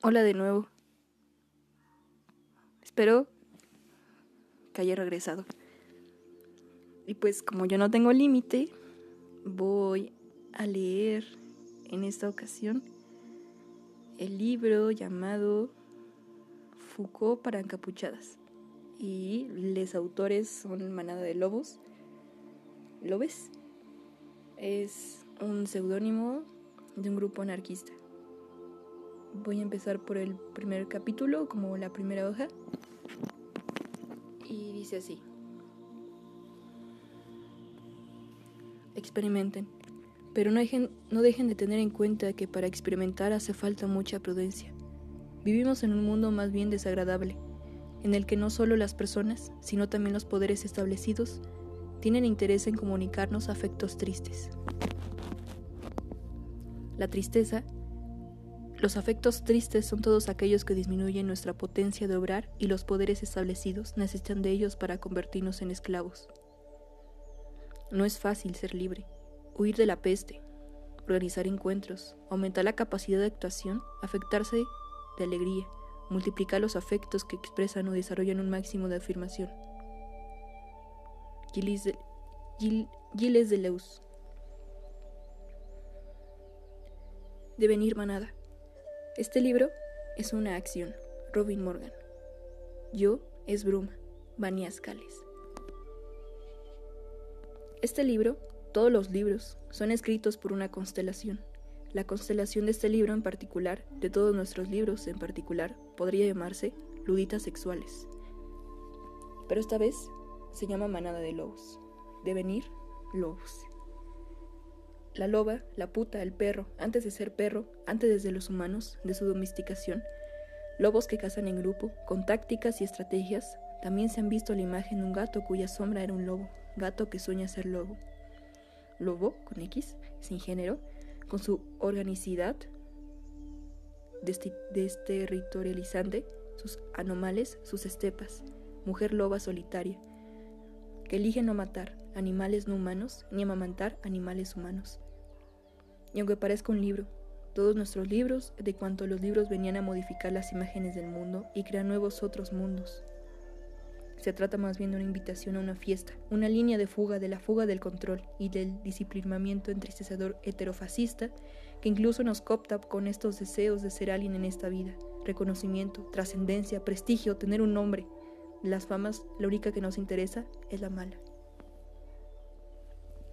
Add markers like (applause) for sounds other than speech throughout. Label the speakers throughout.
Speaker 1: Hola de nuevo. Espero que haya regresado. Y pues como yo no tengo límite, voy a leer en esta ocasión el libro llamado Foucault para encapuchadas. Y los autores son Manada de Lobos. ¿Lobes? Es un seudónimo de un grupo anarquista voy a empezar por el primer capítulo, como la primera hoja. Y dice así. Experimenten, pero no dejen, de tener en cuenta que para experimentar hace falta mucha prudencia. Vivimos en un mundo más bien desagradable, en el que no solo las personas, sino también los poderes establecidos, tienen interés en comunicarnos afectos tristes. La tristeza los afectos tristes son todos aquellos que disminuyen nuestra potencia de obrar y los poderes establecidos necesitan de ellos para convertirnos en esclavos. No es fácil ser libre, huir de la peste, organizar encuentros, aumentar la capacidad de actuación, afectarse de alegría, multiplicar los afectos que expresan o desarrollan un máximo de afirmación. Gilles de, Gilles Leus. Devenir manada. Este libro es una acción. Robin Morgan. Yo es Bruma. Vanias Cales. Este libro, todos los libros, son escritos por una constelación. La constelación de este libro en particular, de todos nuestros libros en particular, podría llamarse luditas sexuales. Pero esta vez se llama manada de lobos. Devenir lobos. La loba, la puta, el perro, antes de ser perro, antes de los humanos, de su domesticación, lobos que cazan en grupo, con tácticas y estrategias, también se han visto la imagen de un gato cuya sombra era un lobo, gato que sueña ser lobo. Lobo, con X, sin género, con su organicidad desterritorializante, sus anomales, sus estepas, mujer loba solitaria, que elige no matar animales no humanos ni amamantar animales humanos. Y aunque parezca un libro, todos nuestros libros, de cuanto los libros venían a modificar las imágenes del mundo y crear nuevos otros mundos. Se trata más bien de una invitación a una fiesta, una línea de fuga de la fuga del control y del disciplinamiento entristecedor heterofascista que incluso nos copta con estos deseos de ser alguien en esta vida, reconocimiento, trascendencia, prestigio, tener un nombre. Las famas, la única que nos interesa es la mala.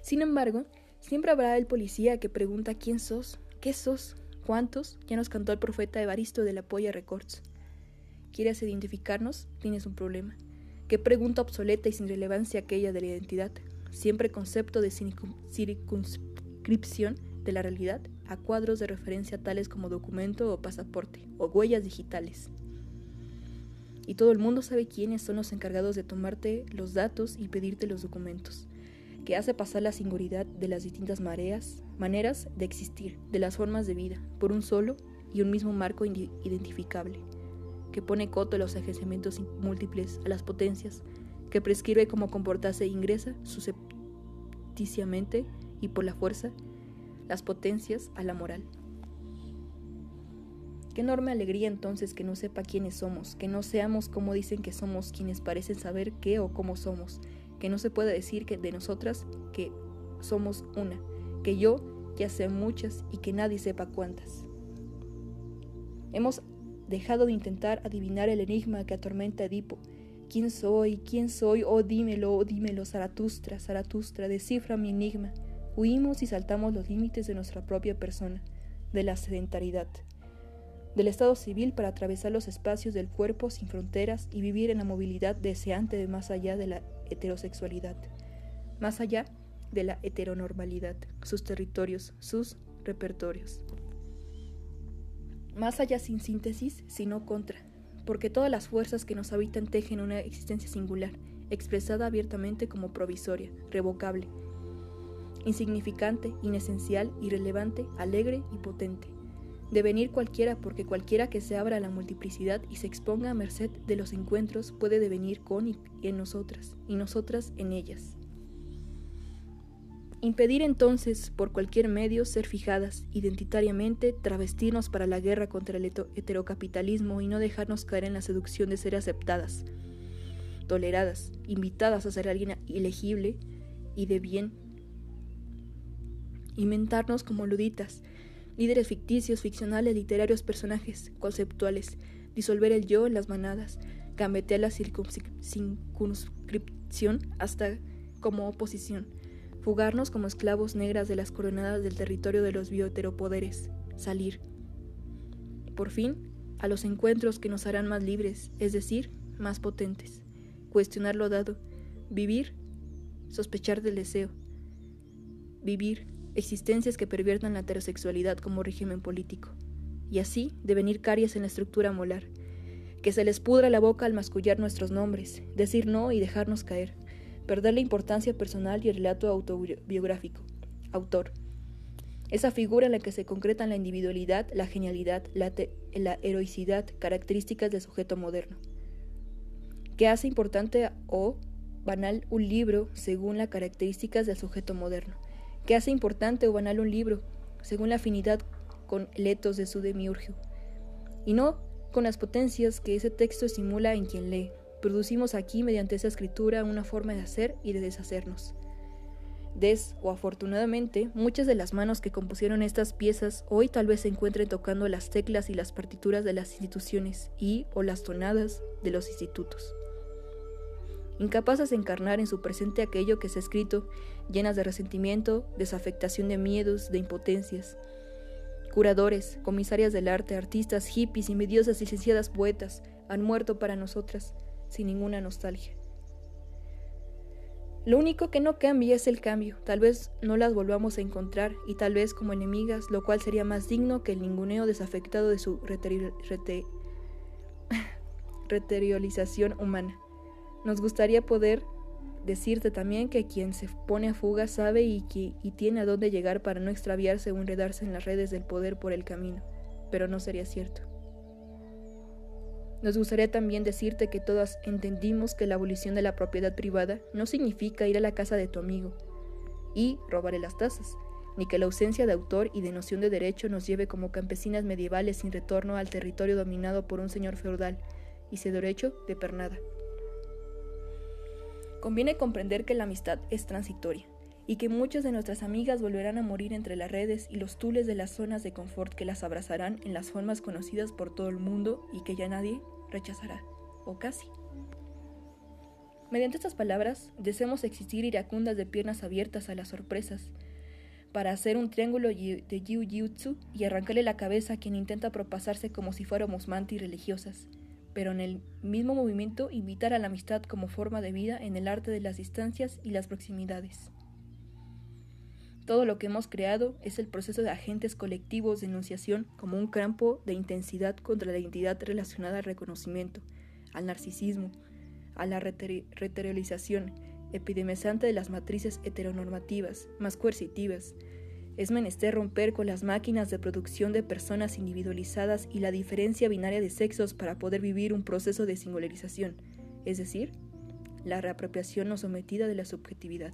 Speaker 1: Sin embargo, Siempre habrá el policía que pregunta quién sos, qué sos, cuántos, ya nos cantó el profeta Evaristo de la Polla Records. ¿Quieres identificarnos? Tienes un problema. Qué pregunta obsoleta y sin relevancia aquella de la identidad, siempre concepto de circunscripción de la realidad a cuadros de referencia tales como documento o pasaporte o huellas digitales. Y todo el mundo sabe quiénes son los encargados de tomarte los datos y pedirte los documentos que hace pasar la singularidad de las distintas mareas, maneras de existir, de las formas de vida, por un solo y un mismo marco identificable, que pone coto a los ejercimientos múltiples, a las potencias, que prescribe cómo comportarse e ingresa suscepticiamente y por la fuerza las potencias a la moral. Qué enorme alegría entonces que no sepa quiénes somos, que no seamos como dicen que somos quienes parecen saber qué o cómo somos, que no se puede decir que de nosotras que somos una, que yo ya sé muchas y que nadie sepa cuántas. Hemos dejado de intentar adivinar el enigma que atormenta a Edipo. ¿Quién soy? ¿Quién soy? Oh, dímelo, oh, dímelo, Zaratustra, Zaratustra, descifra mi enigma. Huimos y saltamos los límites de nuestra propia persona, de la sedentaridad, del estado civil para atravesar los espacios del cuerpo sin fronteras y vivir en la movilidad deseante de más allá de la heterosexualidad, más allá de la heteronormalidad, sus territorios, sus repertorios. Más allá sin síntesis, sino contra, porque todas las fuerzas que nos habitan tejen una existencia singular, expresada abiertamente como provisoria, revocable, insignificante, inesencial, irrelevante, alegre y potente de venir cualquiera porque cualquiera que se abra a la multiplicidad y se exponga a merced de los encuentros puede devenir con y en nosotras, y nosotras en ellas. Impedir entonces, por cualquier medio, ser fijadas identitariamente, travestirnos para la guerra contra el heterocapitalismo y no dejarnos caer en la seducción de ser aceptadas, toleradas, invitadas a ser alguien elegible y de bien. Inventarnos como luditas, líderes ficticios, ficcionales, literarios, personajes conceptuales, disolver el yo en las manadas, gambetear la circunscripción hasta como oposición fugarnos como esclavos negras de las coronadas del territorio de los bioteropoderes, salir. Por fin, a los encuentros que nos harán más libres, es decir, más potentes. Cuestionar lo dado, vivir, sospechar del deseo. Vivir, existencias que perviertan la heterosexualidad como régimen político. Y así devenir caries en la estructura molar. Que se les pudra la boca al mascullar nuestros nombres, decir no y dejarnos caer perder la importancia personal y el relato autobiográfico. Autor. Esa figura en la que se concretan la individualidad, la genialidad, la, la heroicidad, características del sujeto moderno. ¿Qué hace importante o banal un libro según las características del sujeto moderno? ¿Qué hace importante o banal un libro según la afinidad con el etos de su demiurgio? Y no con las potencias que ese texto estimula en quien lee, Producimos aquí mediante esa escritura una forma de hacer y de deshacernos. Des o afortunadamente, muchas de las manos que compusieron estas piezas hoy tal vez se encuentren tocando las teclas y las partituras de las instituciones y o las tonadas de los institutos. Incapaces de encarnar en su presente aquello que se ha escrito, llenas de resentimiento, desafectación de miedos, de impotencias. Curadores, comisarias del arte, artistas, hippies, envidiosas, licenciadas poetas, han muerto para nosotras sin ninguna nostalgia. Lo único que no cambia es el cambio. Tal vez no las volvamos a encontrar y tal vez como enemigas, lo cual sería más digno que el ninguneo desafectado de su (laughs) reteriolización humana. Nos gustaría poder decirte también que quien se pone a fuga sabe y, que, y tiene a dónde llegar para no extraviarse o enredarse en las redes del poder por el camino, pero no sería cierto. Nos gustaría también decirte que todas entendimos que la abolición de la propiedad privada no significa ir a la casa de tu amigo y robarle las tazas, ni que la ausencia de autor y de noción de derecho nos lleve como campesinas medievales sin retorno al territorio dominado por un señor feudal y sin derecho de pernada. Conviene comprender que la amistad es transitoria y que muchas de nuestras amigas volverán a morir entre las redes y los tules de las zonas de confort que las abrazarán en las formas conocidas por todo el mundo y que ya nadie rechazará, o casi. Mediante estas palabras, deseamos existir iracundas de piernas abiertas a las sorpresas, para hacer un triángulo de jiu-jitsu y arrancarle la cabeza a quien intenta propasarse como si fuéramos mantis religiosas, pero en el mismo movimiento invitar a la amistad como forma de vida en el arte de las distancias y las proximidades. Todo lo que hemos creado es el proceso de agentes colectivos de enunciación como un campo de intensidad contra la identidad relacionada al reconocimiento, al narcisismo, a la reterialización epidemizante de las matrices heteronormativas, más coercitivas. Es menester romper con las máquinas de producción de personas individualizadas y la diferencia binaria de sexos para poder vivir un proceso de singularización, es decir, la reapropiación no sometida de la subjetividad.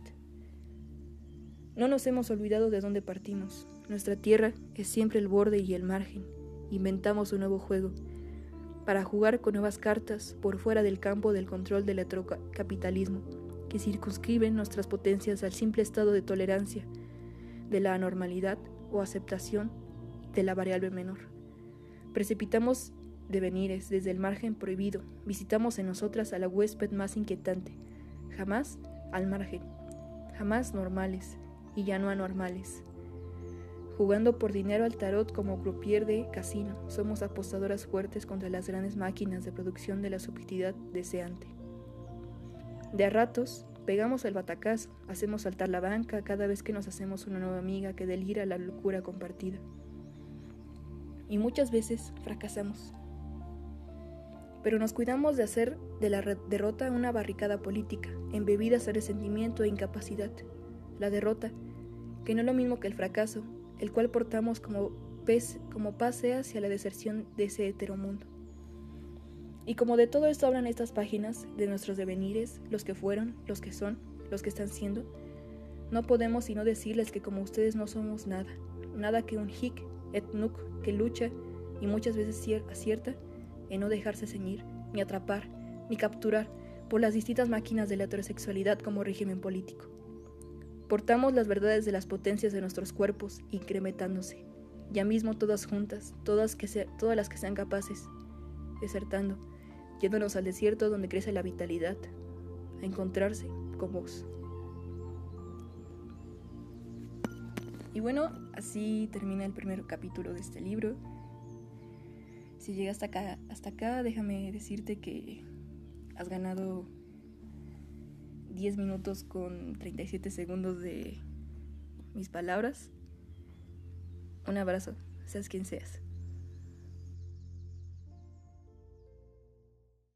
Speaker 1: No nos hemos olvidado de dónde partimos. Nuestra tierra es siempre el borde y el margen. Inventamos un nuevo juego para jugar con nuevas cartas por fuera del campo del control del capitalismo, que circunscriben nuestras potencias al simple estado de tolerancia, de la anormalidad o aceptación de la variable menor. Precipitamos devenires desde el margen prohibido, visitamos en nosotras a la huésped más inquietante, jamás al margen, jamás normales, y ya no anormales. Jugando por dinero al tarot como croupier de casino, somos apostadoras fuertes contra las grandes máquinas de producción de la subjetividad deseante. De a ratos, pegamos el batacazo, hacemos saltar la banca cada vez que nos hacemos una nueva amiga que delira la locura compartida. Y muchas veces fracasamos. Pero nos cuidamos de hacer de la derrota una barricada política, embebidas de resentimiento e incapacidad. La derrota que no es lo mismo que el fracaso, el cual portamos como, pez, como pase hacia la deserción de ese heteromundo. Y como de todo esto hablan estas páginas, de nuestros devenires, los que fueron, los que son, los que están siendo, No podemos sino decirles que como ustedes no somos nada, nada que un hic et nunc que lucha y muchas veces acierta en no dejarse ceñir, ni atrapar, ni capturar por las distintas máquinas de la heterosexualidad como régimen político. Portamos las verdades de las potencias de nuestros cuerpos incrementándose, ya mismo todas juntas, todas, que todas las que sean capaces, desertando, yéndonos al desierto donde crece la vitalidad, a encontrarse con vos. Y bueno, así termina el primer capítulo de este libro. Si llegas hasta acá, hasta acá, déjame decirte que has ganado 10 minutos con 37 segundos de mis palabras. Un abrazo, seas quien seas.